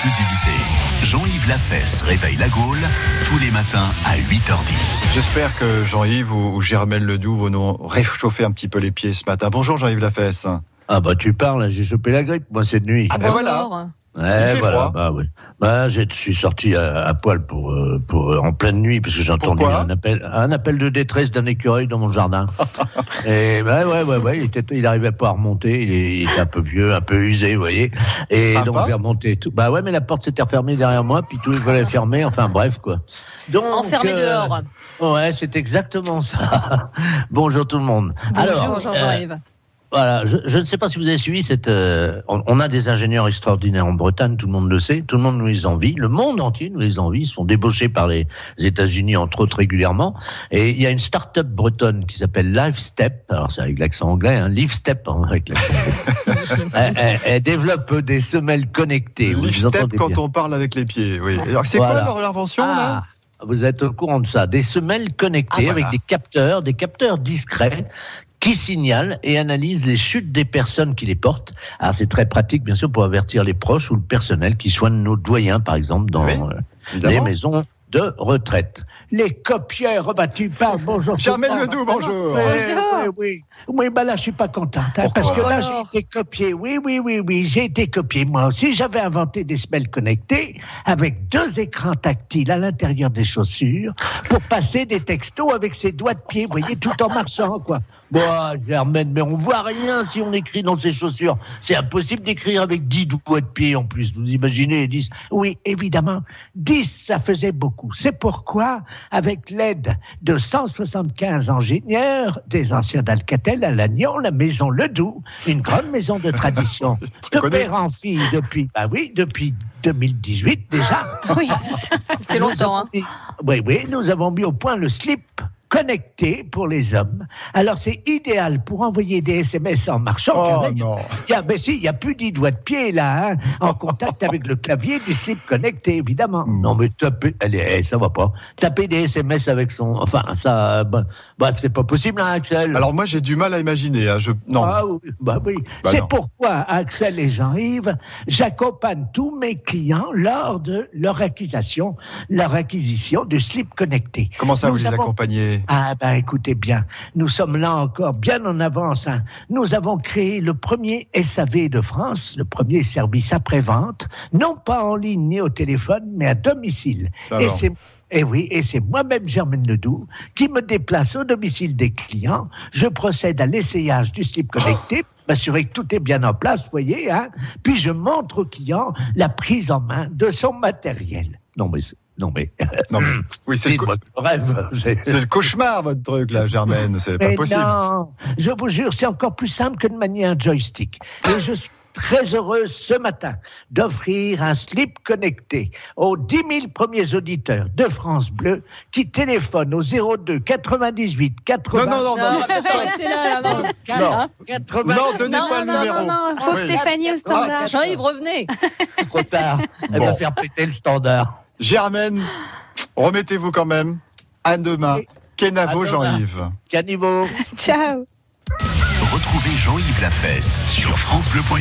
exclusivité. Jean-Yves Lafesse réveille la Gaule tous les matins à 8h10. J'espère que Jean-Yves ou, ou Germaine Ledoux vont nous réchauffer un petit peu les pieds ce matin. Bonjour Jean-Yves Lafesse. Ah bah tu parles, j'ai chopé la grippe, moi cette nuit. Ah ben voilà. Ouais, fait voilà, froid. bah oui. Bah, je suis sorti à, à poil pour, euh, pour euh, en pleine nuit parce que j'ai entendu un appel, un appel de détresse d'un écureuil dans mon jardin. et bah, ouais, ouais, ouais, il était, il arrivait pas à remonter, il, est- il était un peu vieux, un peu usé, vous voyez. Et Sympa. donc j'ai remonté tout. Bah ouais, mais la porte s'était refermée derrière moi, puis tout il fallait fermer. Enfin bref quoi. Donc Enfermé euh, dehors. Ouais, c'est exactement ça. Bonjour tout le monde. Bonjour euh, Jean-Yves. Voilà, je, je ne sais pas si vous avez suivi cette. euh, on, on a des ingénieurs extraordinaires en Bretagne, tout le monde le sait, tout le monde nous les envie, le monde entier nous les envie, ils sont débauchés par les États-Unis entre autres régulièrement. Et il y a une start-up bretonne qui s'appelle LiveStep, alors c'est avec l'accent anglais, hein, LiveStep hein, avec l'accent anglais. elle, elle- elle développe des semelles connectées. vous Lift vous step entendez quand on parle avec les pieds. Oui. Alors c'est Voilà. quoi leur invention là? Ah, vous êtes au courant de ça. Des semelles connectées Ah, voilà. avec des capteurs, des capteurs discrets qui signalent et analysent les chutes des personnes qui les portent. Alors c'est très pratique bien sûr pour avertir les proches ou le personnel qui soignent nos doyens par exemple dans Oui, euh, les maisons de retraite. Les copières rebattues par bonjour. Germaine Ledoux, bonjour. Oui, Bonjour. oui, oui. Oui, bah là, je suis pas contente. hein, parce que là, j'ai été copié. Oui, oui, oui, oui, j'ai été copié. Moi aussi, j'avais inventé des semelles connectées avec deux écrans tactiles à l'intérieur des chaussures pour passer des textos avec ses doigts de pied, vous voyez, tout en marchant, quoi. Bon, Germaine, mais on voit rien si on écrit dans ses chaussures. C'est impossible d'écrire avec dix doigts de pied en plus. Vous imaginez, 10 Oui, évidemment. 10, ça faisait beaucoup. C'est pourquoi, avec l'aide de 175 ingénieurs, des anciens d'Alcatel à Lannion, la maison Ledoux, une grande maison de tradition, de père en fille depuis, bah oui, depuis 2018 déjà. Oui, c'est longtemps. Hein. Et- Oui, oui, nous avons mis au point le slip connecté pour les hommes. Alors c'est idéal pour envoyer des SMS en marchant. Oh là, non. il y a, ben si, il y a plus dix doigts de pied là, hein, en contact avec le clavier du slip connecté, évidemment. Mm. Non mais taper, allez, eh, ça va pas. Taper des SMS avec son, enfin ça, ben, bref, c'est pas possible, hein, Axel. Alors moi j'ai du mal à imaginer. hein, Je... Non. Ah oui, bah oui. Bah c'est pourquoi, Axel et Jean-Yves, j'accompagne tous mes clients lors de leur acquisition, leur acquisition de slip connecté. Comment ça Nous vous les avons- Ah ben écoutez bien, nous sommes là encore bien en avance. hein. Nous avons créé le premier SAV de France, le premier service après-vente, non pas en ligne ni au téléphone, mais à domicile. Et c'est et oui, et c'est moi-même, Germaine Ledoux, qui me déplace au domicile des clients. Je procède à l'essayage du slip connecté, m'assurer que tout est bien en place, vous voyez, hein. Puis je montre au client la prise en main de son matériel. Non mais, non mais, Non, mais- Oui, c'est le, co- rêve. c'est le cauchemar votre truc là, Germaine. C'est pas mais possible. non, je vous jure, c'est encore plus simple que de manier un joystick. Et je suis très heureux ce matin d'offrir un slip connecté aux 10 000 premiers auditeurs de France Bleu qui téléphonent au 02 98 80 Non, non, non, Non, non. là, là, non. Non. 80 Non, donnez Non, pas le non, numéro. non, non, Faut Oui. Stéphanie au standard. Jean-Yves, revenez. trop tard. Elle Bon. va faire péter le standard. Germaine, remettez-vous quand même. À demain. Kenavo. Jean-Yves. Caniveau. Ciao. Retrouvez Jean-Yves Lafesse sur FranceBleu.fr.